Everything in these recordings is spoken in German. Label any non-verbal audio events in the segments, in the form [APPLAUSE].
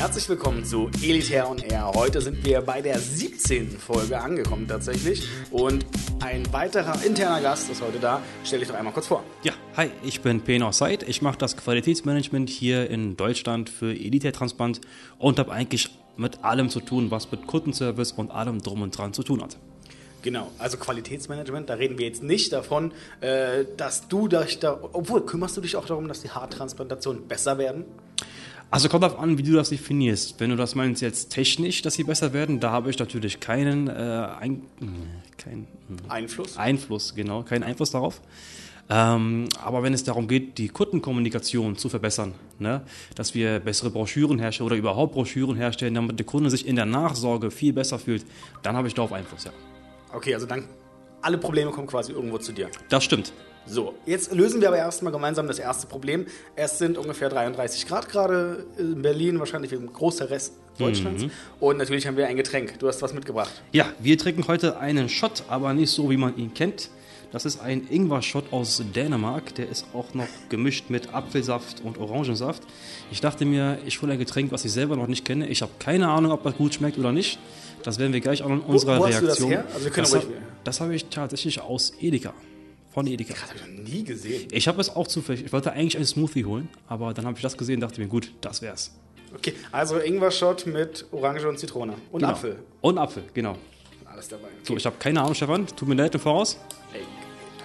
Herzlich willkommen zu Elitär on Air. Heute sind wir bei der 17. Folge angekommen tatsächlich und ein weiterer interner Gast ist heute da. Stell dich doch einmal kurz vor. Ja, hi, ich bin Penor Seid. Ich mache das Qualitätsmanagement hier in Deutschland für Elitär Transplant und habe eigentlich mit allem zu tun, was mit Kundenservice und allem drum und dran zu tun hat. Genau, also Qualitätsmanagement, da reden wir jetzt nicht davon, äh, dass du dich da, obwohl kümmerst du dich auch darum, dass die Haartransplantationen besser werden? Also kommt darauf an, wie du das definierst. Wenn du das meinst jetzt technisch, dass sie besser werden, da habe ich natürlich keinen äh, ein, kein, Einfluss? Einfluss, genau, keinen Einfluss darauf. Ähm, aber wenn es darum geht, die Kundenkommunikation zu verbessern, ne, dass wir bessere Broschüren herstellen oder überhaupt Broschüren herstellen, damit der Kunde sich in der Nachsorge viel besser fühlt, dann habe ich darauf Einfluss, ja. Okay, also dann alle Probleme kommen quasi irgendwo zu dir. Das stimmt. So, jetzt lösen wir aber erstmal gemeinsam das erste Problem. Es sind ungefähr 33 Grad gerade in Berlin, wahrscheinlich wie im großen Rest Deutschlands. Mhm. Und natürlich haben wir ein Getränk. Du hast was mitgebracht. Ja, wir trinken heute einen Shot, aber nicht so, wie man ihn kennt. Das ist ein Ingwer-Shot aus Dänemark. Der ist auch noch gemischt mit Apfelsaft und Orangensaft. Ich dachte mir, ich hole ein Getränk, was ich selber noch nicht kenne. Ich habe keine Ahnung, ob das gut schmeckt oder nicht. Das werden wir gleich auch in unserer wo hast du das Reaktion. her? Also wir können das hab- das habe ich tatsächlich aus Edeka. Von Edeka. Das habe ich noch nie gesehen. Ich habe es auch zufällig. Ich wollte eigentlich einen Smoothie holen, aber dann habe ich das gesehen und dachte mir, gut, das wär's. Okay, also Ingwer-Shot mit Orange und Zitrone. Und Genau. Apfel. Und Apfel, genau. Alles dabei. Okay. So, ich habe keine Ahnung, Stefan. Tut mir leid im Voraus. Ey,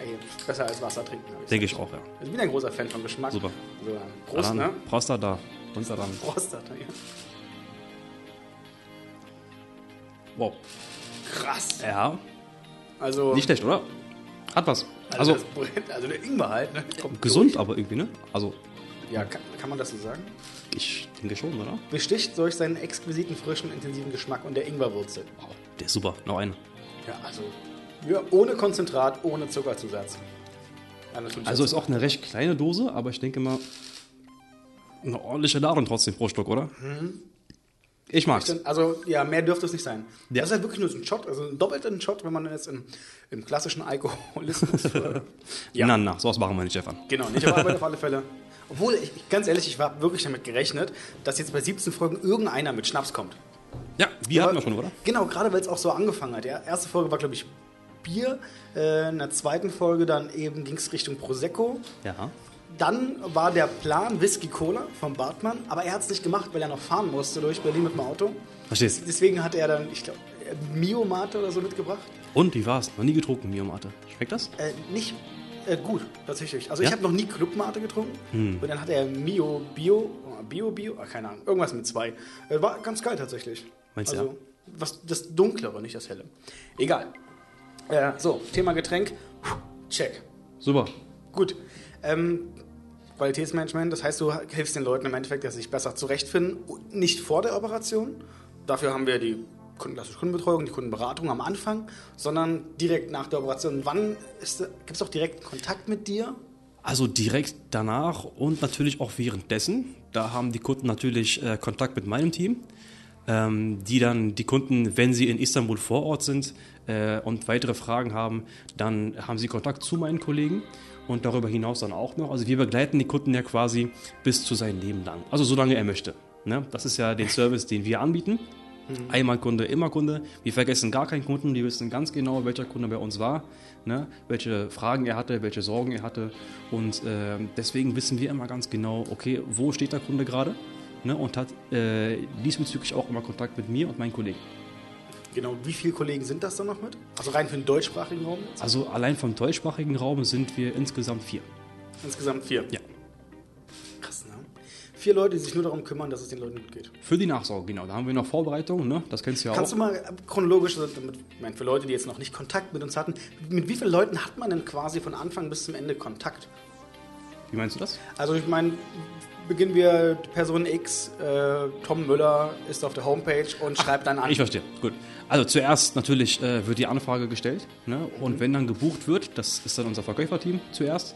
ey, besser als Wasser trinken. ich Denke ich auch, ja. Ich bin ein großer Fan von Geschmack. Super. So, Prost, dann, ne? Prost da, da. Und da. Prost, Alter, ja. Wow. Krass. Ja, Also, nicht schlecht, oder? Hat was. also, Also, brennt, also der Ingwer halt, ne? Kommt gesund durch. aber irgendwie, ne? Also, Ja, kann, kann man das so sagen? ich denke schon, oder? Besticht durch seinen exquisiten, frischen, intensiven Geschmack und der Ingwerwurzel. Wow, der ist super. Noch einen. Ja, also ja, ohne Konzentrat, ohne Zuckerzusatz. Ja, Also ist auch eine recht kleine Dose, aber ich denke mal, eine ordentliche Ladung trotzdem pro Stück, oder? Ich mag's. Also, ja, mehr dürfte es nicht sein. Ja. Das ist halt wirklich nur so ein Shot, also ein doppelter Shot, wenn man jetzt im, im klassischen Alkoholismus. [LAUGHS] äh, ja, Na, na, sowas machen wir nicht, Stefan. genau, nicht aber auf alle Fälle. Obwohl, ich, ganz ehrlich, ich war wirklich damit gerechnet, dass jetzt bei 17 Folgen irgendeiner mit Schnaps kommt. Ja, wir hatten wir schon, oder? Genau, gerade weil es auch so angefangen hat. Die erste Folge war, glaube ich, Bier. Äh, in der zweiten Folge dann eben ging es Richtung Prosecco. Ja. Dann war der Plan Whisky Cola von Bartmann, aber er hat es nicht gemacht, weil er noch fahren musste durch Berlin mit dem Auto. Verstehst Deswegen hat er dann, ich glaube, Mio Mate oder so mitgebracht. Und, wie war's? Noch nie getrunken, Miomate. Schmeckt das? Äh, nicht äh, gut, tatsächlich. Also Ja? ich habe noch nie Club Mate getrunken. Und dann hat er Mio Bio, oh, Bio Bio, ah, keine Ahnung, irgendwas mit zwei. Äh, war ganz geil tatsächlich. Meinst du, also, was, das Dunklere, nicht das Helle. Egal. Äh, so, Thema Getränk. Check. Super. Gut. Ähm, Qualitätsmanagement, das heißt, du hilfst den Leuten im Endeffekt, dass sie sich besser zurechtfinden, nicht vor der Operation. Dafür haben wir die klassische Kundenbetreuung, die Kundenberatung am Anfang, sondern direkt nach der Operation. Wann gibt es auch direkt Kontakt mit dir? Also direkt danach und natürlich auch währenddessen. Da haben die Kunden natürlich äh, Kontakt mit meinem Team, ähm, die dann die Kunden, wenn sie in Istanbul vor Ort sind äh, und weitere Fragen haben, dann haben sie Kontakt zu meinen Kollegen und darüber hinaus dann auch noch. Also wir begleiten die Kunden ja quasi bis zu seinem Leben lang. Also solange er möchte. Ne? Das ist ja den Service, den wir anbieten. Einmal Kunde, immer Kunde. Wir vergessen gar keinen Kunden. Wir wissen ganz genau, welcher Kunde bei uns war, ne? welche Fragen er hatte, welche Sorgen er hatte. Und äh, deswegen wissen wir immer ganz genau, okay, wo steht der Kunde gerade? Ne? Und hat äh, diesbezüglich auch immer Kontakt mit mir und meinen Kollegen. Genau, wie viele Kollegen sind das dann noch mit? Also rein für den deutschsprachigen Raum? jetzt? Also allein vom deutschsprachigen Raum sind wir insgesamt vier. Insgesamt vier. Ja. Krass, ne? Vier Leute, die sich nur darum kümmern, dass es den Leuten gut geht. Für die Nachsorge, genau. Da haben wir noch Vorbereitungen, ne? das kennst du ja Kannst auch. du mal chronologisch, also damit, ich meine, für Leute, die jetzt noch nicht Kontakt mit uns hatten, mit wie vielen Leuten hat man denn quasi von Anfang bis zum Ende Kontakt? Wie meinst du das? Also ich meine, beginnen wir Person X, äh, Tom Müller ist auf der Homepage und schreibt dann an. Ich verstehe, gut. Also zuerst natürlich äh, wird die Anfrage gestellt ne? und wenn dann gebucht wird, das ist dann unser Verkäuferteam zuerst,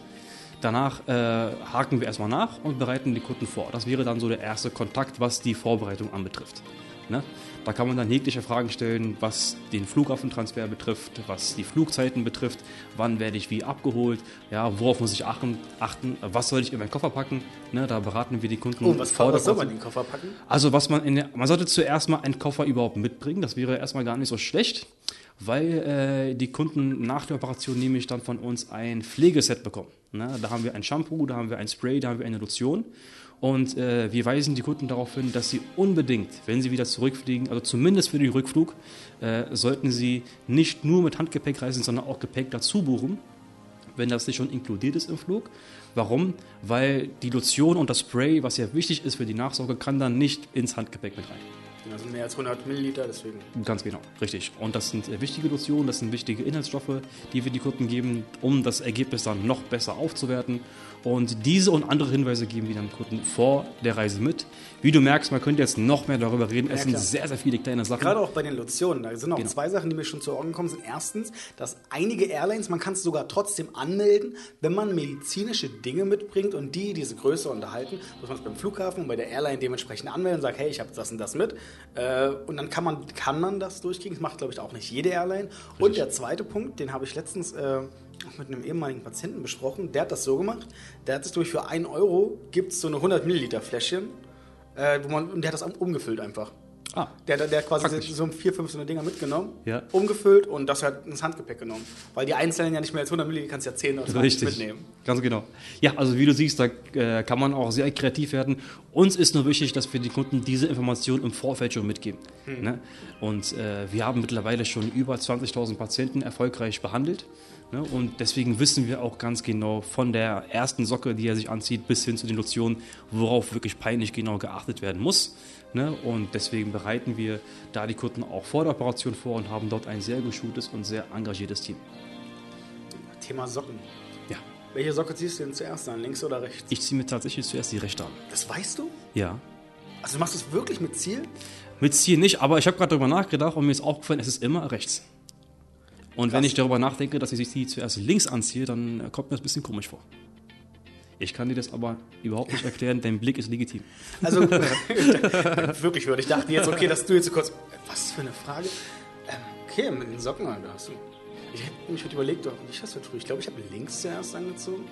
danach äh, haken wir erstmal nach und bereiten die Kunden vor. Das wäre dann so der erste Kontakt, was die Vorbereitung anbetrifft. Ne? Da kann man dann jegliche Fragen stellen, was den Flughafentransfer betrifft, was die Flugzeiten betrifft, wann werde ich wie abgeholt, ja, worauf muss ich achten, achten was soll ich in meinen Koffer packen. Ne? Da beraten wir die Kunden. Oh, was, was soll man in den Koffer packen? Also was man in der, man sollte zuerst mal einen Koffer überhaupt mitbringen, das wäre erstmal gar nicht so schlecht weil äh, die Kunden nach der Operation nämlich dann von uns ein Pflegeset bekommen. Ne? Da haben wir ein Shampoo, da haben wir ein Spray, da haben wir eine Lotion. Und äh, wir weisen die Kunden darauf hin, dass sie unbedingt, wenn sie wieder zurückfliegen, also zumindest für den Rückflug, äh, sollten sie nicht nur mit Handgepäck reisen, sondern auch Gepäck dazu buchen, wenn das nicht schon inkludiert ist im Flug. Warum? Weil die Lotion und das Spray, was ja wichtig ist für die Nachsorge, kann dann nicht ins Handgepäck mit rein. Das sind mehr als 100 Milliliter, deswegen. Ganz genau, richtig. Und das sind äh, wichtige Lotionen, das sind wichtige Inhaltsstoffe, die wir die Kunden geben, um das Ergebnis dann noch besser aufzuwerten. Und diese und andere Hinweise geben wir dem Kunden vor der Reise mit. Wie du merkst, man könnte jetzt noch mehr darüber reden. Es ja, sind sehr, sehr viele kleine Sachen. Gerade auch bei den Lotionen. Da sind auch genau. zwei Sachen, die mir schon zu Augen gekommen sind. Erstens, dass einige Airlines, man kann es sogar trotzdem anmelden, wenn man medizinische Dinge mitbringt und die diese Größe unterhalten, muss man es beim Flughafen und bei der Airline dementsprechend anmelden und sagt, hey, ich habe das und das mit. Äh, und dann kann man, kann man das durchkriegen. Das macht, glaube ich, auch nicht jede Airline. Richtig. Und der zweite Punkt, den habe ich letztens äh, mit einem ehemaligen Patienten besprochen. Der hat das so gemacht. Der hat es durch für 1 Euro gibt es so eine 100 Milliliter Fläschchen, äh, wo man, und der hat das umgefüllt einfach. Ah. Der, der, der hat quasi Praktisch. so vier, fünf so eine Dinger mitgenommen, ja. umgefüllt und das hat ins Handgepäck genommen. Weil die einzelnen ja nicht mehr als 100 Milliliter, kannst ja 10 oder 20 mitnehmen. Ganz genau. Ja, also wie du siehst, da äh, kann man auch sehr kreativ werden. Uns ist nur wichtig, dass wir den Kunden diese Informationen im Vorfeld schon mitgeben. Hm. Ne? Und äh, wir haben mittlerweile schon über 20.000 Patienten erfolgreich behandelt. Ne? Und deswegen wissen wir auch ganz genau von der ersten Socke, die er sich anzieht, bis hin zu den Lotionen, worauf wirklich peinlich genau geachtet werden muss. Ne? Und deswegen bereiten wir da die Kunden auch vor der Operation vor und haben dort ein sehr geschultes und sehr engagiertes Team. Thema Socken. Ja. Welche Socke ziehst du denn zuerst an, links oder rechts? Ich ziehe mir tatsächlich zuerst die rechte an. Das weißt du? Ja. Also du machst es wirklich mit Ziel? Mit Ziel nicht, aber ich habe gerade darüber nachgedacht und mir ist aufgefallen, es ist immer rechts. Und Krass. wenn ich darüber nachdenke, dass ich sie zuerst links anziehe, dann kommt mir das ein bisschen komisch vor. Ich kann dir das aber überhaupt nicht erklären, dein Blick ist legitim. Also, [LAUGHS] [LAUGHS] wirklich würde ich dachte jetzt, okay, dass du jetzt so kurz, was für eine Frage? Ähm, okay, mit den Socken, da hast du. Ich hätte mich überlegt, hast du früh? Ich glaube, ich habe links zuerst angezogen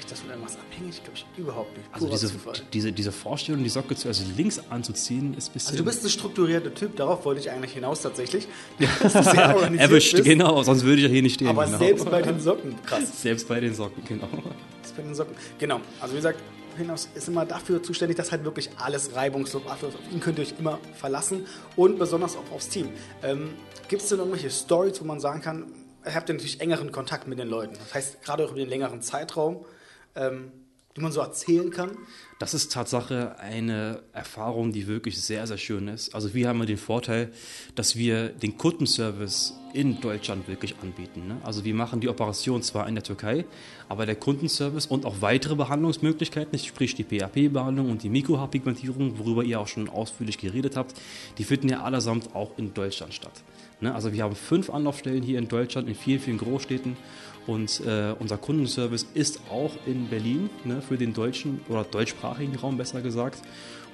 ich das von irgendwas abhängig? Glaube ich überhaupt nicht. Also diese, diese, diese Vorstellung, die Socke zuerst links anzuziehen, ist ein bisschen... Also du bist ein strukturierter Typ, darauf wollte ich eigentlich hinaus tatsächlich. [LAUGHS] [LAUGHS] Erwischt, bist. genau, sonst würde ich ja hier nicht stehen. Aber genau. selbst bei den Socken, krass. [LAUGHS] Selbst bei den Socken, genau. Selbst bei den Socken, genau. Also wie gesagt, hinaus ist immer dafür zuständig, dass halt wirklich alles reibungslos abläuft. Auf ihn könnt ihr euch immer verlassen und besonders auch aufs Team. Ähm, Gibt es denn irgendwelche Stories, wo man sagen kann, ihr habt natürlich engeren Kontakt mit den Leuten. Das heißt, gerade auch über den längeren Zeitraum ähm, die man so erzählen kann? Das ist Tatsache eine Erfahrung, die wirklich sehr, sehr schön ist. Also wir haben den Vorteil, dass wir den Kundenservice in Deutschland wirklich anbieten. Ne? Also wir machen die Operation zwar in der Türkei, aber der Kundenservice und auch weitere Behandlungsmöglichkeiten, sprich die PHP-Behandlung und die Mikrohaarpigmentierung, worüber ihr auch schon ausführlich geredet habt, die finden ja allesamt auch in Deutschland statt. Ne? Also wir haben fünf Anlaufstellen hier in Deutschland, in vielen, vielen Großstädten und äh, unser Kundenservice ist auch in Berlin ne, für den deutschen oder deutschsprachigen Raum besser gesagt.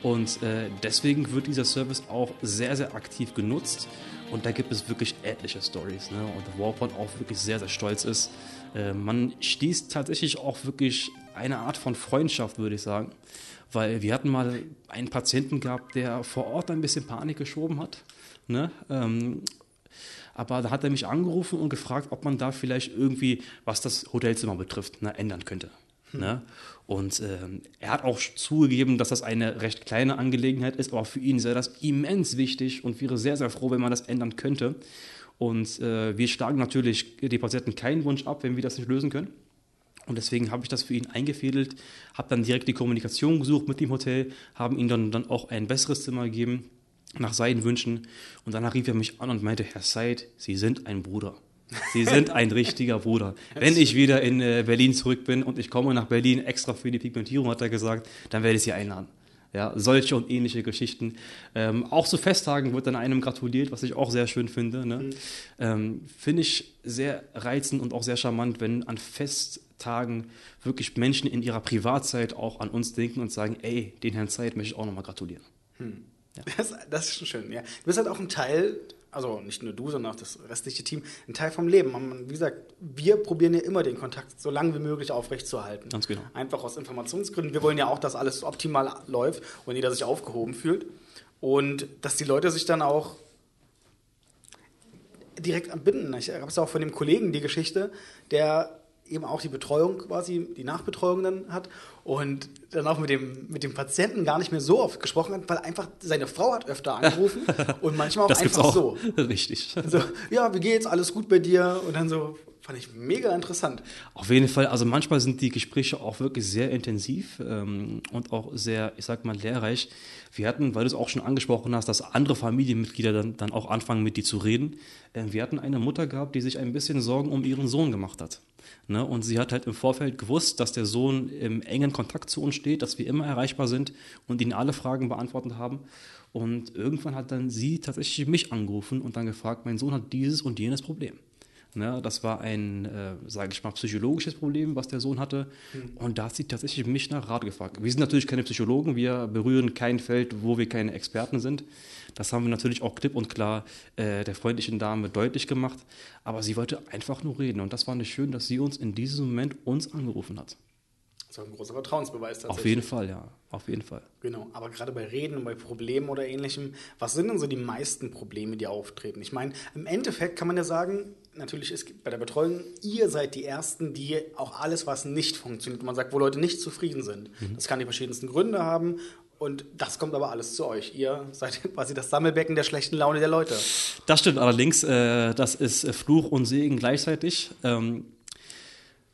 Und äh, deswegen wird dieser Service auch sehr, sehr aktiv genutzt. Und da gibt es wirklich etliche Stories. Ne? Und man auch wirklich sehr, sehr stolz ist. Äh, man stieß tatsächlich auch wirklich eine Art von Freundschaft, würde ich sagen. Weil wir hatten mal einen Patienten gehabt, der vor Ort ein bisschen Panik geschoben hat. Ne? Ähm, aber da hat er mich angerufen und gefragt, ob man da vielleicht irgendwie, was das Hotelzimmer betrifft, ne, ändern könnte. Hm. Ne? Und ähm, er hat auch zugegeben, dass das eine recht kleine Angelegenheit ist, aber für ihn sei das immens wichtig und wäre sehr, sehr froh, wenn man das ändern könnte. Und äh, wir schlagen natürlich die Patienten keinen Wunsch ab, wenn wir das nicht lösen können. Und deswegen habe ich das für ihn eingefädelt, habe dann direkt die Kommunikation gesucht mit dem Hotel, haben ihm dann, dann auch ein besseres Zimmer gegeben nach seinen Wünschen. Und danach rief er mich an und meinte, Herr Seid, Sie sind ein Bruder. Sie sind ein richtiger Bruder. [LAUGHS] Wenn ich wieder in äh, Berlin zurück bin und ich komme nach Berlin extra für die Pigmentierung, hat er gesagt, dann werde ich Sie einladen. Ja, solche und ähnliche Geschichten. Ähm, auch zu Festtagen wird dann einem gratuliert, was ich auch sehr schön finde. Ne? Mhm. Ähm, finde ich sehr reizend und auch sehr charmant, wenn an Festtagen wirklich Menschen in ihrer Privatzeit auch an uns denken und sagen, ey, den Herrn Zeit möchte ich auch nochmal gratulieren. Mhm. Ja. [LAUGHS] Das, das, ist schon schön, ja. Du bist halt auch ein Teil, also nicht nur du, sondern auch das restliche Team, ein Teil vom Leben. Und wie gesagt, wir probieren ja immer den Kontakt so lange wie möglich aufrechtzuerhalten. Ganz genau. Einfach aus Informationsgründen. Wir wollen ja auch, dass alles optimal läuft und jeder sich aufgehoben fühlt. Und dass die Leute sich dann auch direkt anbinden. Ich habe es auch von dem Kollegen die Geschichte, der eben auch die Betreuung quasi, die Nachbetreuung dann hat und dann auch mit dem, mit dem Patienten gar nicht mehr so oft gesprochen hat, weil einfach seine Frau hat öfter angerufen [LAUGHS] und manchmal auch das einfach auch. so. [LAUGHS] Richtig. So, ja, wie geht's? Alles gut bei dir? Und dann so, fand ich mega interessant. Auf jeden Fall, also manchmal sind die Gespräche auch wirklich sehr intensiv ähm, und auch sehr, ich sag mal, lehrreich. Wir hatten, weil du es auch schon angesprochen hast, dass andere Familienmitglieder dann, dann auch anfangen, mit dir zu reden. Äh, wir hatten eine Mutter gehabt, die sich ein bisschen Sorgen um ihren Sohn gemacht hat. Ne? Und sie hat halt im Vorfeld gewusst, dass der Sohn im engen Kontakt zu uns steht, dass wir immer erreichbar sind und ihn alle Fragen beantwortet haben. Und irgendwann hat dann sie tatsächlich mich angerufen und dann gefragt, mein Sohn hat dieses und jenes Problem. Ne, das war ein, äh, sage ich mal, psychologisches Problem, was der Sohn hatte. Mhm. Und da hat sie tatsächlich mich nach Rat gefragt. Wir sind natürlich keine Psychologen, wir berühren kein Feld, wo wir keine Experten sind. Das haben wir natürlich auch klipp und klar äh, der freundlichen Dame deutlich gemacht. Aber sie wollte einfach nur reden. Und das war nicht schön, dass sie uns in diesem Moment uns angerufen hat. Das ist auch ein großer Vertrauensbeweis tatsächlich. Auf jeden Fall, ja. Auf jeden Fall. Genau. Aber gerade bei Reden und bei Problemen oder ähnlichem, was sind denn so die meisten Probleme, die auftreten? Ich meine, im Endeffekt kann man ja sagen, natürlich ist bei der Betreuung, ihr seid die Ersten, die auch alles, was nicht funktioniert, man sagt, wo Leute nicht zufrieden sind. Mhm. Das kann die verschiedensten Gründe haben. Und das kommt aber alles zu euch. Ihr seid [LAUGHS] quasi das Sammelbecken der schlechten Laune der Leute. Das stimmt allerdings. Äh, das ist Fluch und Segen gleichzeitig. Ähm,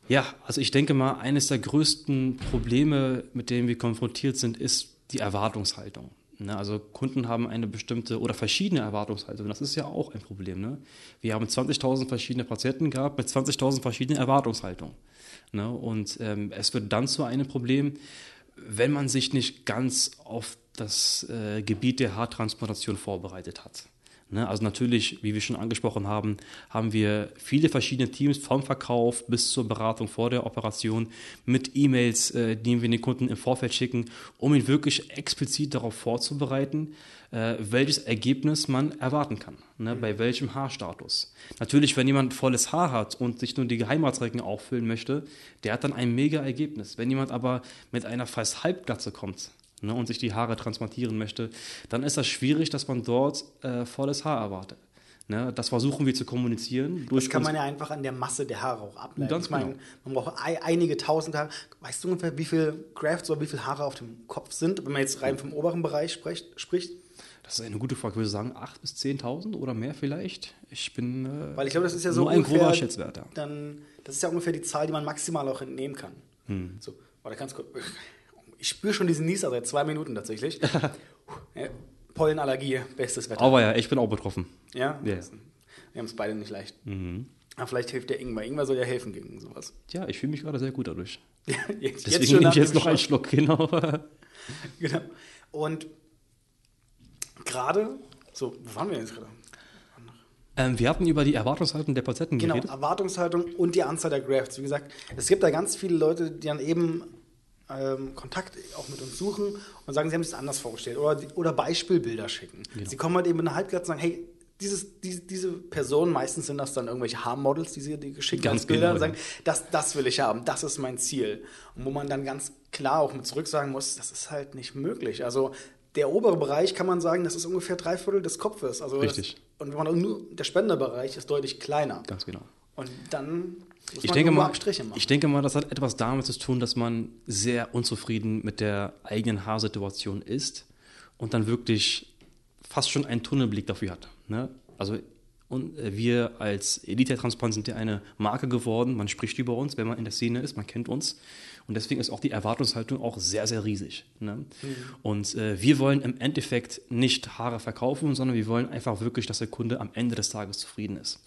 ja, also ich denke mal, eines der größten Probleme, mit denen wir konfrontiert sind, ist die Erwartungshaltung. Ne? Also Kunden haben eine bestimmte oder verschiedene Erwartungshaltung. Das ist ja auch ein Problem. Ne? Wir haben 20.000 verschiedene Patienten gehabt mit 20.000 verschiedenen Erwartungshaltungen. Ne? Und ähm, es wird dann zu einem Problem, wenn man sich nicht ganz auf das äh, Gebiet der Haartransplantation vorbereitet hat. Ne? Also natürlich, wie wir schon angesprochen haben, haben wir viele verschiedene Teams vom Verkauf bis zur Beratung vor der Operation mit E-Mails, äh, die wir den Kunden im Vorfeld schicken, um ihn wirklich explizit darauf vorzubereiten, äh, welches Ergebnis man erwarten kann, ne? bei welchem Haarstatus. Natürlich, wenn jemand volles Haar hat und sich nur die Geheimratsrecken auffüllen möchte, der hat dann ein mega Ergebnis. Wenn jemand aber mit einer fast Halbglatze kommt, ne, und sich die Haare transplantieren möchte, dann ist das schwierig, dass man dort äh, volles Haar erwartet. Ne, das versuchen wir zu kommunizieren. das kann man ja einfach an der Masse der Haare auch ableiten. Ganz ich meine, genau. man braucht einige tausend Haare. Weißt du ungefähr, wie viele Grafts oder wie viele Haare auf dem Kopf sind, wenn man jetzt rein vom oberen Bereich spricht? spricht? Das ist eine gute Frage. Ich würde sagen 8.000 bis 10.000 oder mehr vielleicht. Ich bin äh, Weil ich glaube, das ist ja so nur ein grober Schätzwert. Ja. Dann, das ist ja ungefähr die Zahl, die man maximal auch entnehmen kann. Hm. So, warte, ganz kurz. Ich spüre schon diesen Nieser seit zwei Minuten tatsächlich. [LAUGHS] Pollenallergie, bestes Wetter. Aber ja, ich bin auch betroffen. Ja? ja. Wir haben es beide nicht leicht. Mhm. Aber vielleicht hilft der Ingwer. Ingwer soll ja helfen gegen sowas. Ja, ich fühle mich gerade sehr gut dadurch. [LAUGHS] jetzt, Deswegen jetzt nehme ich jetzt noch einen Schluck, genau. [LAUGHS] genau. Und gerade, so, wo waren wir jetzt gerade? Ähm, wir hatten über die Erwartungshaltung der Patienten genau, geredet. Genau, Erwartungshaltung und die Anzahl der Grafts. Wie gesagt, es gibt da ganz viele Leute, die dann eben ähm, Kontakt auch mit uns suchen und sagen, sie haben es anders vorgestellt oder, oder Beispielbilder schicken. Genau. Sie kommen halt eben in eine Halbglatze und sagen, hey, dieses, diese, diese Personen, meistens sind das dann irgendwelche Haarmodels, die sie die geschickt haben, Bilder genau, und sagen, das, das will ich haben, das ist mein Ziel. Und wo man dann ganz klar auch mit zurück sagen muss, das ist halt nicht möglich. Also der obere Bereich kann man sagen, das ist ungefähr drei Viertel des Kopfes. Also Richtig. Das, und wenn man nur, der Spenderbereich ist deutlich kleiner. Ganz genau. Und dann muss ich man denke, mal, Abstriche machen. ich denke mal, das hat etwas damit zu tun, dass man sehr unzufrieden mit der eigenen Haarsituation ist und dann wirklich fast schon einen Tunnelblick dafür hat. Ne? Also und äh, wir als Elite Transplant sind ja eine Marke geworden. Man spricht über uns, wenn man in der Szene ist, man kennt uns. Und deswegen ist auch die Erwartungshaltung auch sehr, sehr riesig. Ne? Mhm. Und äh, wir wollen im Endeffekt nicht Haare verkaufen, sondern wir wollen einfach wirklich, dass der Kunde am Ende des Tages zufrieden ist.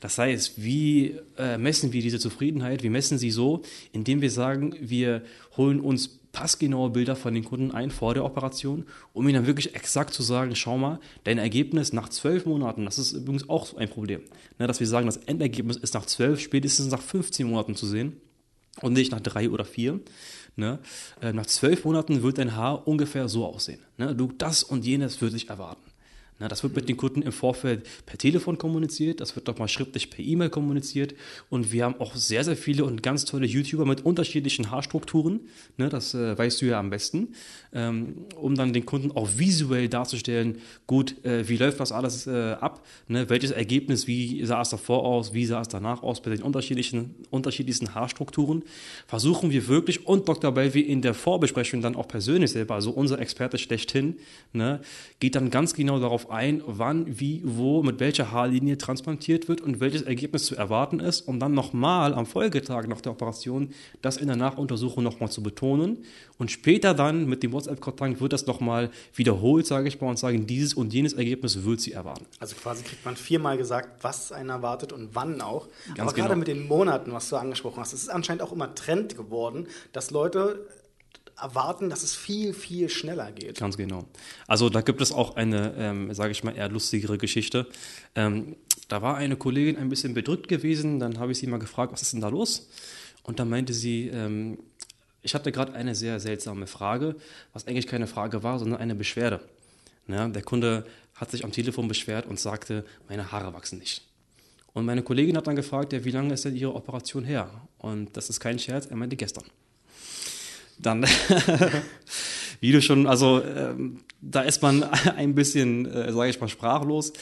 Das heißt, wie äh, messen wir diese Zufriedenheit? Wir messen sie so, indem wir sagen, wir holen uns passgenaue Bilder von den Kunden ein vor der Operation, um ihnen dann wirklich exakt zu sagen, schau mal, dein Ergebnis nach zwölf Monaten, das ist übrigens auch ein Problem, ne, dass wir sagen, das Endergebnis ist nach zwölf, spätestens nach 15 Monaten zu sehen. Und nicht nach drei oder vier. Ne? Äh, nach zwölf Monaten wird dein Haar ungefähr so aussehen. Ne? Du, das und jenes würde ich erwarten. Na, das wird mit den Kunden im Vorfeld per Telefon kommuniziert, das wird doch mal schriftlich per E-Mail kommuniziert. Und wir haben auch sehr, sehr viele und ganz tolle YouTuber mit unterschiedlichen Haarstrukturen, ne, das äh, weißt du ja am besten, ähm, um dann den Kunden auch visuell darzustellen, gut, äh, wie läuft das alles äh, ab, ne, welches Ergebnis, wie sah es davor aus, wie sah es danach aus bei den unterschiedlichen, unterschiedlichsten Haarstrukturen, versuchen wir wirklich und Dr. Belvi in der Vorbesprechung dann auch persönlich selber, also unser Experte schlechthin, ne, geht dann ganz genau darauf ein, wann, wie, wo, mit welcher Haarlinie transplantiert wird und welches Ergebnis zu erwarten ist, um dann nochmal am Folgetag nach der Operation das in der Nachuntersuchung nochmal zu betonen. Und später dann mit dem WhatsApp-Kontakt wird das nochmal wiederholt, sage ich mal, und sagen, dieses und jenes Ergebnis wird sie erwarten. Also quasi kriegt man viermal gesagt, was einen erwartet und wann auch. Ganz Aber genau. gerade mit den Monaten, was du angesprochen hast, es ist anscheinend auch immer Trend geworden, dass Leute erwarten, dass es viel, viel schneller geht. Ganz genau. Also da gibt es auch eine, ähm, sage ich mal, eher lustigere Geschichte. Ähm, da war eine Kollegin ein bisschen bedrückt gewesen, dann habe ich sie mal gefragt, was ist denn da los? Und dann meinte sie, ähm, ich hatte gerade eine sehr seltsame Frage, was eigentlich keine Frage war, sondern eine Beschwerde. Ja, der Kunde hat sich am Telefon beschwert und sagte, meine Haare wachsen nicht. Und meine Kollegin hat dann gefragt, ja, wie lange ist denn Ihre Operation her? Und das ist kein Scherz, er meinte gestern dann, [LAUGHS] wie du schon, also ähm, da ist man [LAUGHS] ein bisschen, äh, sage ich mal, sprachlos.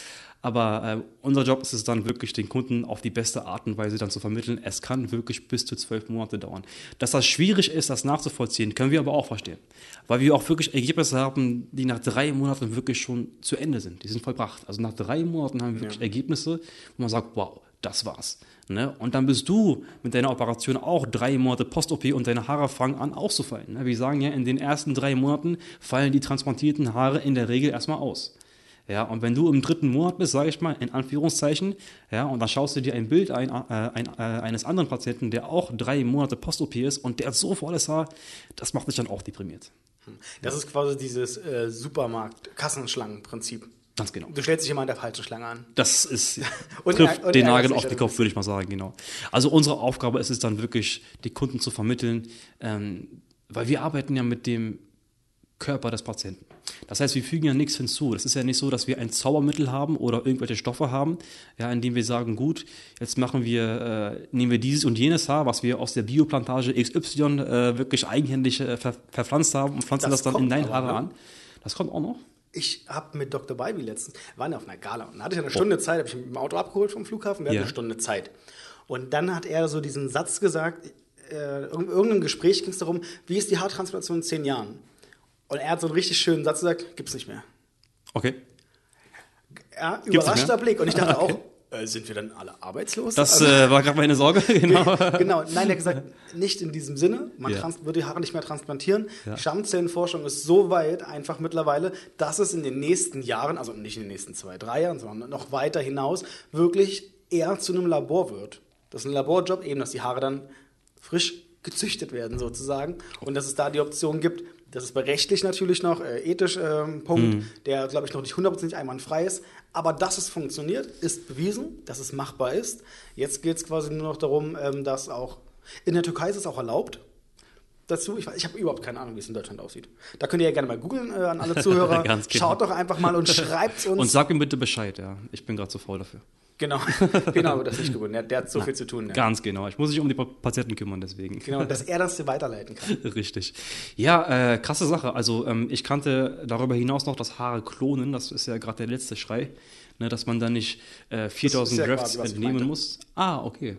Aber äh, unser Job ist es dann wirklich, den Kunden auf die beste Art und Weise dann zu vermitteln. Es kann wirklich bis zu zwölf Monate dauern. Dass das schwierig ist, das nachzuvollziehen, können wir aber auch verstehen. Weil wir auch wirklich Ergebnisse haben, die nach drei Monaten wirklich schon zu Ende sind. Die sind vollbracht. Also nach drei Monaten haben wir wirklich ja. Ergebnisse, wo man sagt, wow, das war's. Ne? Und dann bist du mit deiner Operation auch drei Monate Post-OP und deine Haare fangen an auszufallen. Ne? Wir sagen ja, in den ersten drei Monaten fallen die transplantierten Haare in der Regel erstmal aus. Ja, und wenn du im dritten Monat bist, sage ich mal, in Anführungszeichen, ja, und dann schaust du dir ein Bild ein, äh, ein, äh, eines anderen Patienten, der auch drei Monate Post-OP ist und der hat so volles Haar, das macht dich dann auch deprimiert. Das ist quasi dieses äh, Supermarkt-Kassenschlangenprinzip. Ganz genau. Du stellst dich immer an der falschen Schlange an. Das ist, [LAUGHS] Und- trifft und den Nagel auf den Kopf, würde ich mal sagen, genau. Also unsere Aufgabe ist es dann wirklich, die Kunden zu vermitteln, ähm, weil wir arbeiten ja mit dem Körper des Patienten. Das heißt, wir fügen ja nichts hinzu. Das ist ja nicht so, dass wir ein Zaubermittel haben oder irgendwelche Stoffe haben, ja, indem wir sagen, gut, jetzt machen wir, äh, nehmen wir dieses und jenes Haar, was wir aus der Bioplantage XY äh, wirklich eigenhändig äh, ver verpflanzt haben und pflanzen das, Das dann in aber, Haare ne? an. Das kommt auch noch. Ich habe mit Dr. Baibi letztens, waren ja auf einer Gala und da hatte ich eine Stunde Zeit, habe ich mit dem Auto abgeholt vom Flughafen, wir hatten Ja. eine Stunde Zeit. Und dann hat er so diesen Satz gesagt, äh, in irgendeinem Gespräch ging es darum, wie ist die Haartransplantation in zehn Jahren? Und er hat so einen richtig schönen Satz gesagt, gibt's nicht mehr. Okay. Ja, überraschter? Blick. Und ich dachte [LAUGHS] Okay. auch, äh, sind wir dann alle arbeitslos? Das Also- äh, war gerade meine Sorge, [LAUGHS] genau. genau, nein, er hat gesagt, nicht in diesem Sinne. Man Ja. wird die Haare nicht mehr transplantieren. Ja. Die Stammzellenforschung ist so weit einfach mittlerweile, dass es in den nächsten Jahren, also nicht in den nächsten zwei, drei Jahren, sondern noch weiter hinaus, wirklich eher zu einem Labor wird. Das ist ein Laborjob, eben, dass die Haare dann frisch gezüchtet werden sozusagen und dass es da die Option gibt, das ist rechtlich natürlich noch äh, ethisch ähm, Punkt, Mhm. der glaube ich noch nicht hundertprozentig einwandfrei ist, aber dass es funktioniert, ist bewiesen, dass es machbar ist. Jetzt geht es quasi nur noch darum, ähm, dass auch in der Türkei ist es auch erlaubt. Dazu, ich, ich habe überhaupt keine Ahnung, wie es in Deutschland aussieht. Da könnt ihr ja gerne mal googeln äh, an alle [LAUGHS] Zuhörer. Genau. Schaut doch einfach mal und schreibt uns. Und sag ihm bitte Bescheid, ja. Ich bin gerade zu faul dafür. Genau, [LAUGHS] genau, wird das nicht googeln. Der, der hat so viel zu tun. Ja. Ganz genau. Ich muss mich um die Pa- Patienten kümmern, deswegen. Genau, dass er das weiterleiten kann. [LAUGHS] Richtig. Ja, äh, krasse Sache. Also ähm, ich kannte darüber hinaus noch das Haare klonen. Das ist ja gerade der letzte Schrei, ne, dass man da nicht äh, 4000 ja Drafts quasi, entnehmen muss. Ah, okay.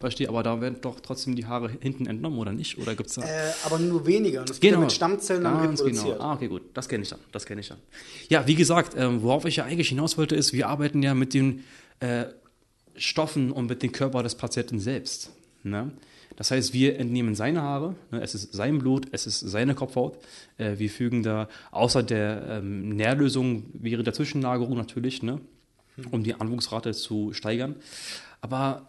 Verstehe, aber da werden doch trotzdem die Haare hinten entnommen, oder nicht? Oder gibt's da... Äh, aber nur weniger. Und das wird ja mit Stammzellen dann Ganz reproduziert. Genau. Ah, okay, gut. Das kenne ich dann. Das kenne ich dann. Ja, wie gesagt, ähm, worauf ich ja eigentlich hinaus wollte, ist, wir arbeiten ja mit den äh, Stoffen und mit dem Körper des Patienten selbst. Ne? Das heißt, wir entnehmen seine Haare, ne? es ist sein Blut, es ist seine Kopfhaut. Äh, wir fügen da außer der ähm, Nährlösung während der Zwischenlagerung natürlich, ne? um die Anwuchsrate zu steigern. Aber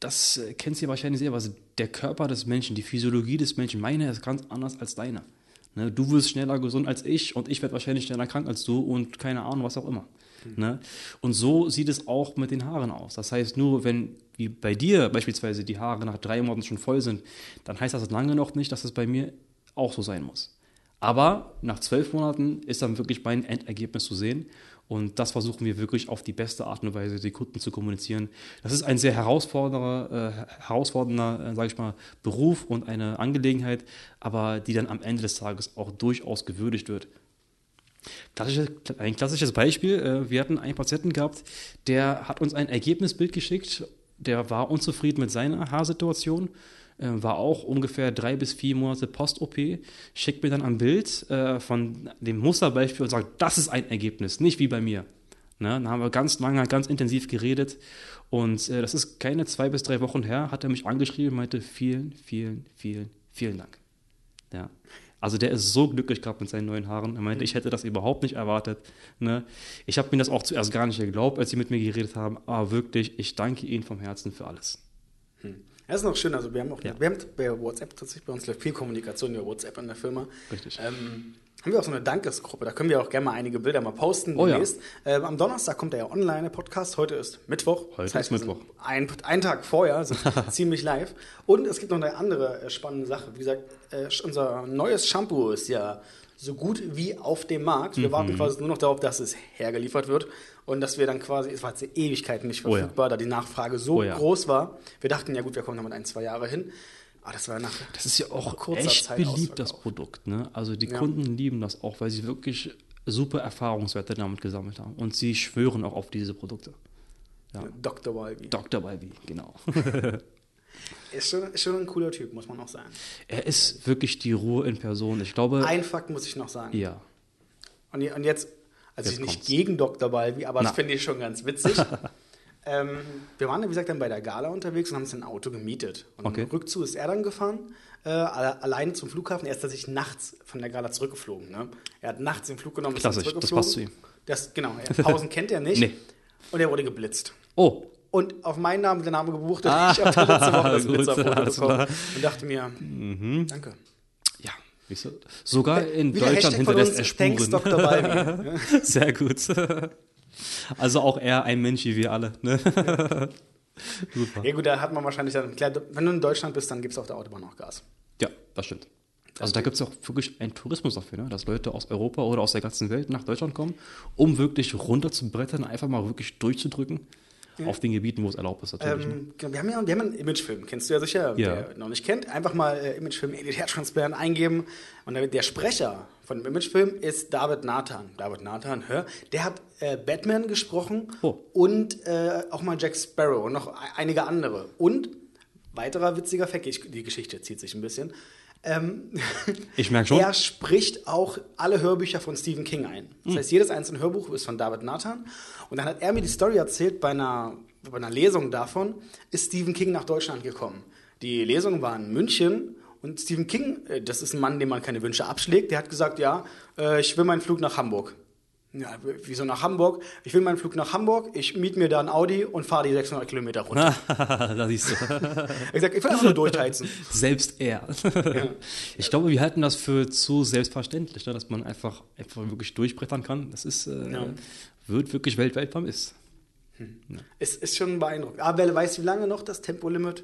das äh, kennst du ja wahrscheinlich selber. Also der Körper des Menschen, die Physiologie des Menschen, meine ist ganz anders als deine. Ne, du wirst schneller gesund als ich und ich werde wahrscheinlich schneller krank als du und keine Ahnung, was auch immer. Ne? Und so sieht es auch mit den Haaren aus. Das heißt, nur wenn wie bei dir beispielsweise die Haare nach drei Monaten schon voll sind, dann heißt das lange noch nicht, dass es bei mir auch so sein muss. Aber nach zwölf Monaten ist dann wirklich mein Endergebnis zu sehen. Und das versuchen wir wirklich auf die beste Art und Weise die Kunden zu kommunizieren. Das ist ein sehr herausfordernder, äh, herausfordernder, äh, sage ich mal, Beruf und eine Angelegenheit, aber die dann am Ende des Tages auch durchaus gewürdigt wird. Ein klassisches Beispiel, äh, wir hatten einen Patienten gehabt, der hat uns ein Ergebnisbild geschickt, der war unzufrieden mit seiner Haarsituation, äh, war auch ungefähr drei bis vier Monate Post-OP, schickt mir dann ein Bild äh, von dem Musterbeispiel und sagt, das ist ein Ergebnis, nicht wie bei mir. Ne? Dann haben wir ganz lange, ganz intensiv geredet und das ist keine zwei bis drei Wochen her, hat er mich angeschrieben und meinte, vielen, vielen, vielen, vielen Dank. Ja. Also der ist so glücklich gerade mit seinen neuen Haaren. Er meinte, ich hätte das überhaupt nicht erwartet. Ne? Ich habe mir das auch zuerst gar nicht geglaubt, als sie mit mir geredet haben. Aber wirklich, ich danke Ihnen vom Herzen für alles. Hm. Das ist noch schön. Also wir haben auch, ja. wir haben bei WhatsApp tatsächlich bei uns viel Kommunikation über WhatsApp in der Firma. Richtig. Ähm, haben wir auch so eine Dankesgruppe. Da können wir auch gerne mal einige Bilder mal posten oh, Ja. Ähm, am Donnerstag kommt der ja online, der Podcast. Heute ist Mittwoch. Heute das heißt, ist Mittwoch. Ein, ein Tag vorher, sind [LAUGHS] ziemlich live. Und es gibt noch eine andere äh, spannende Sache. Wie gesagt, äh, unser neues Shampoo ist ja so gut wie auf dem Markt. Wir mhm. warten quasi nur noch darauf, dass es hergeliefert wird und dass wir dann quasi, es war jetzt Ewigkeiten nicht verfügbar, oh ja. da die Nachfrage so oh groß war. Wir dachten, ja gut, wir kommen damit ein, zwei Jahre hin. Aber das war nach Das ist ja auch echt Zeit beliebt, das Produkt. Ne? Also die ja. Kunden lieben das auch, weil sie wirklich super Erfahrungswerte damit gesammelt haben. Und sie schwören auch auf diese Produkte. Ja. Dr. Walby. Dr. Walby, genau. [LAUGHS] ist, schon, ist schon ein cooler Typ, muss man auch sagen. Er ist wirklich die Ruhe in Person. Ich glaube. Ein Fakt muss ich noch sagen. Ja. Und, und jetzt, also jetzt ich nicht gegen Dr. Walby, aber Na. das finde ich schon ganz witzig. [LAUGHS] Ähm, wir waren, wie gesagt, dann bei der Gala unterwegs und haben uns ein Auto gemietet. Und okay. Rückzu ist er dann gefahren, äh, alleine zum Flughafen. Er ist tatsächlich nachts von der Gala zurückgeflogen. Ne? Er hat nachts den Flug genommen, ist Klassisch, das passt zu ihm. Das, genau, [LAUGHS] Pausen kennt er nicht. Nee. Und er wurde geblitzt. Oh. Und auf meinen Namen der Name gebucht. Ah, ich habe letzte Woche das [LAUGHS] Blitzerfoto bekommen und dachte mir, mhm. danke. Ja, sogar in Deutschland hinterlässt er Spuren. Thanks, Dr. [LAUGHS] Sehr gut. Also auch er ein Mensch wie wir alle. Ne? [LAUGHS] Super. Ja gut, da hat man wahrscheinlich dann, klar, wenn du in Deutschland bist, dann gibt es auf der Autobahn auch Gas. Ja, das stimmt. Also da gibt es auch wirklich einen Tourismus dafür, ne? dass Leute aus Europa oder aus der ganzen Welt nach Deutschland kommen, um wirklich runter zu brettern, einfach mal wirklich durchzudrücken. Auf den Gebieten, wo es erlaubt ist, natürlich. Ähm, ne? Genau, wir, haben ja, wir haben einen Imagefilm, kennst du ja sicher, ja. wer noch nicht kennt. Einfach mal äh, Imagefilm Herztransplant eingeben. Und der Sprecher von dem Imagefilm ist David Nathan. David Nathan, hör, der hat äh, Batman gesprochen oh. und äh, auch mal Jack Sparrow und noch einige andere. Und weiterer witziger Fact, die Geschichte zieht sich ein bisschen. Ähm, ich merke schon. [LAUGHS] Er spricht auch alle Hörbücher von Stephen King ein. Das hm. heißt, jedes einzelne Hörbuch ist von David Nathan. Und dann hat er mir die Story erzählt, bei einer, bei einer Lesung davon ist Stephen King nach Deutschland gekommen. Die Lesung war in München und Stephen King, äh, das ist ein Mann, dem man keine Wünsche abschlägt, der hat gesagt, ja, äh, ich will meinen Flug nach Hamburg. Ja, wieso nach Hamburg? Ich will meinen Flug nach Hamburg, ich miete mir da ein Audi und fahre die 600 Kilometer runter. [LAUGHS] da siehst du. [LAUGHS] ich sag, ich will einfach nur durchheizen. Selbst er. Ja. Ich glaube, wir halten das für zu selbstverständlich, ne, dass man einfach, einfach wirklich durchbrettern kann. Das ist, äh, ja. wird wirklich weltweit vermisst. Hm. Ja. Es ist schon beeindruckend. Aber wer weiß, wie lange noch das Tempolimit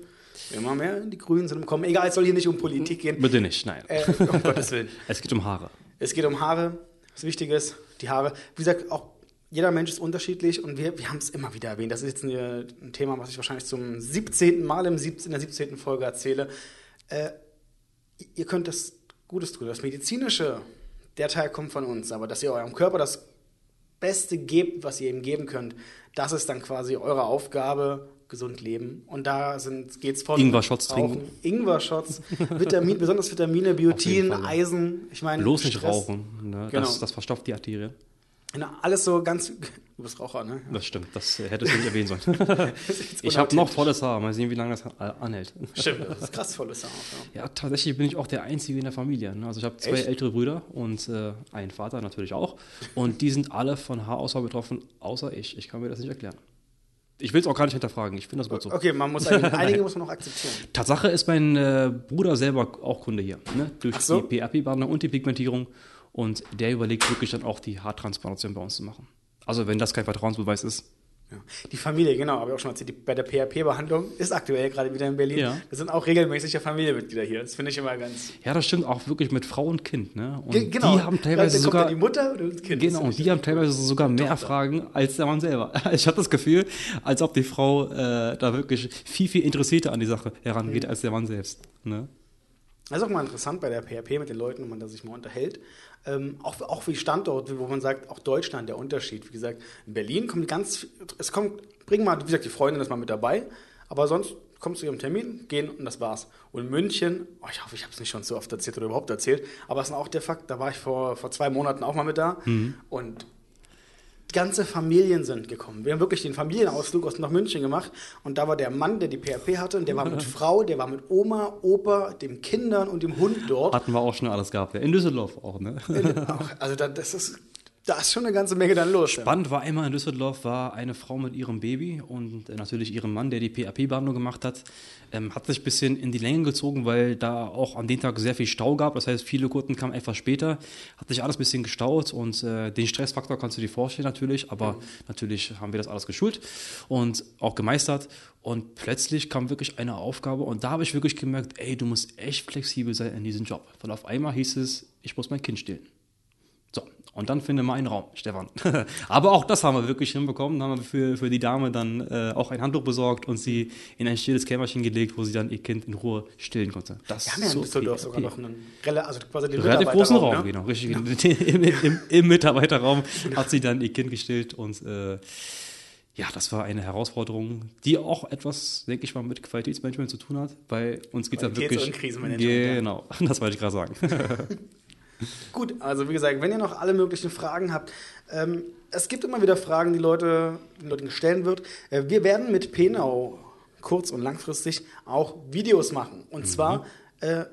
immer mehr in die Grünen sind kommen. Egal, es soll hier nicht um Politik gehen. Bitte nicht, nein. Äh, um Gottes Willen. [LAUGHS] Es geht um Haare. Es geht um Haare. Das Wichtige ist, die Haare. Wie gesagt, auch jeder Mensch ist unterschiedlich und wir, wir haben es immer wieder erwähnt. Das ist jetzt ein, ein, Thema, was ich wahrscheinlich zum 17. Mal im 17, in der 17. Folge erzähle. Äh, ihr könnt das Gutes tun. Das Medizinische, der Teil kommt von uns, aber dass ihr eurem Körper das Beste gebt, was ihr ihm geben könnt, das ist dann quasi eure Aufgabe, gesund leben. Und da geht es von Ingwer-Shots trinken. Ingwer-Shots, Vitamin, besonders Vitamine, Biotin, Eisen. Ich meine, bloß nicht rauchen. Ne? Genau. Das, das verstopft die Arterie. Genau, alles so ganz. [LAUGHS] Du bist Raucher, ne? Das stimmt, das hättest du nicht erwähnen sollen. [LAUGHS] [LAUGHS] ich habe noch volles Haar. Mal sehen, wie lange das anhält. Stimmt, das ist krass volles Haar. Ja. ja, tatsächlich bin ich auch der Einzige in der Familie. Ne? Also ich habe zwei Echt? ältere Brüder und äh, einen Vater natürlich auch. Und die sind alle von Haarausfall betroffen, außer ich. Ich kann mir das nicht erklären. Ich will es auch gar nicht hinterfragen. Ich finde das gut so. Okay, man muss [LAUGHS] einige muss man noch akzeptieren. Tatsache ist mein äh, Bruder selber auch Kunde hier. Ne? Durch so. die PRP-Partner und die Pigmentierung. Und der überlegt wirklich dann auch die Haartransplantation bei uns zu machen. Also wenn das kein Vertrauensbeweis ist. Ja. Die Familie, genau, habe ich auch schon erzählt, die, bei der PHP-Behandlung ist aktuell gerade wieder in Berlin. Ja. Wir sind auch regelmäßig ja Familienmitglieder hier. Das finde ich immer ganz. Ja, das stimmt auch wirklich mit Frau und Kind. Ne? Und Ge- genau. die haben teilweise kommt sogar. die Mutter und das Kind. Genau, und die haben teilweise sogar mehr Fragen als der Mann selber. [LAUGHS] Ich habe das Gefühl, als ob die Frau äh, da wirklich viel, viel interessierter an die Sache herangeht Mhm. als der Mann selbst. Ne? Das ist auch mal interessant bei der PHP mit den Leuten, wenn man da sich mal unterhält. Ähm, auch, auch wie Standort, wo man sagt, auch Deutschland, der Unterschied. Wie gesagt, in Berlin kommt ganz, es kommt, bring mal, wie gesagt, die Freundin ist mal mit dabei, aber sonst kommst du ihrem Termin, gehen und das war's. Und München, oh, ich hoffe, ich habe es nicht schon so oft erzählt oder überhaupt erzählt, aber es ist auch der Fakt, da war ich vor, vor zwei Monaten auch mal mit da und ganze Familien sind gekommen. Wir haben wirklich den Familienausflug aus nach München gemacht und da war der Mann, der die PHP hatte und der war mit [LAUGHS] Frau, der war mit Oma, Opa, den Kindern und dem Hund dort. Hatten wir auch schon alles gehabt. In Düsseldorf auch. Ne? [LAUGHS] Auch, also da, das ist, da ist schon eine ganze Menge dann los. Spannend war einmal in Düsseldorf, war eine Frau mit ihrem Baby und äh, natürlich ihrem Mann, der die PHP-Behandlung gemacht hat. Ähm, hat sich ein bisschen in die Länge gezogen, weil da auch an dem Tag sehr viel Stau gab. Das heißt, viele Kunden kamen etwas später. Hat sich alles ein bisschen gestaut und äh, den Stressfaktor kannst du dir vorstellen natürlich. Aber natürlich haben wir das alles geschult und auch gemeistert. Und plötzlich kam wirklich eine Aufgabe und da habe ich wirklich gemerkt, ey, du musst echt flexibel sein in diesem Job. Weil auf einmal hieß es, ich muss mein Kind stillen. Und dann finde mal einen Raum, Stefan. [LAUGHS] Aber auch das haben wir wirklich hinbekommen. Dann haben wir für, für die Dame dann äh, auch ein Handtuch besorgt und sie in ein stilles Kämmerchen gelegt, wo sie dann ihr Kind in Ruhe stillen konnte. Das Wir haben ja in so Düsseldorf PHP. sogar noch einen, also quasi den relativ großen Raum, ne? genau. Richtig. [LAUGHS] Im, im, Im Mitarbeiterraum hat sie dann ihr Kind gestillt und äh, ja, das war eine Herausforderung, die auch etwas, denke ich mal, mit Qualitätsmanagement zu tun hat, weil uns geht es Qualitäts- wirklich. und Krisenmanagement, ja. Genau, [LAUGHS] das wollte ich gerade sagen. Gut, also wie gesagt, wenn ihr noch alle möglichen Fragen habt, ähm, es gibt immer wieder Fragen, die Leute, die Leute stellen wird. Äh, wir werden mit Penau kurz- und langfristig auch Videos machen. Und zwar äh,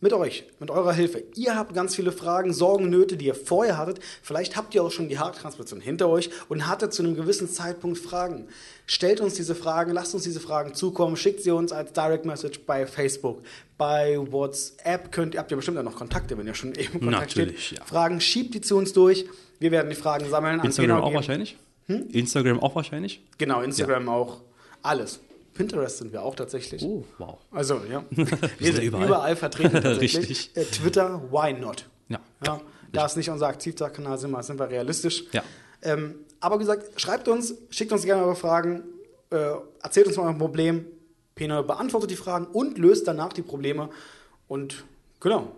mit euch, mit eurer Hilfe. Ihr habt ganz viele Fragen, Sorgen, Nöte, die ihr vorher hattet. Vielleicht habt ihr auch schon die Haartransplantation hinter euch und hattet zu einem gewissen Zeitpunkt Fragen. Stellt uns diese Fragen, lasst uns diese Fragen zukommen, schickt sie uns als Direct Message bei Facebook, bei WhatsApp. Könnt, habt ihr bestimmt auch noch Kontakte, wenn ihr schon eben Kontakt Natürlich, steht. ja. Fragen, schiebt die zu uns durch. Wir werden die Fragen sammeln. Instagram Penau auch geben. wahrscheinlich? Instagram auch wahrscheinlich? Genau, Instagram auch. Alles. Pinterest sind wir auch tatsächlich. Oh, wow. Also, ja. [LAUGHS] wir sind überall. überall, vertreten [LAUGHS] tatsächlich. Richtig. Äh, Twitter, why not? Ja. Ja, da es nicht unser Aktivtag-Kanal sind, wir- sind wir realistisch. Ja. Ähm, aber wie gesagt, schreibt uns, schickt uns gerne eure Fragen, äh, erzählt uns mal euer Problem. Pena beantwortet die Fragen und löst danach die Probleme. Und genau,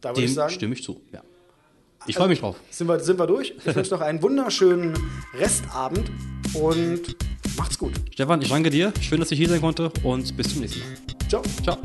da würde ich sagen, stimme ich zu. Ja. Ich freue mich drauf. sind wir, sind wir durch. Ich wünsche noch einen wunderschönen Restabend und macht's gut. Stefan, ich danke dir. Schön, dass ich hier sein konnte und bis zum nächsten Mal. Ciao. Ciao.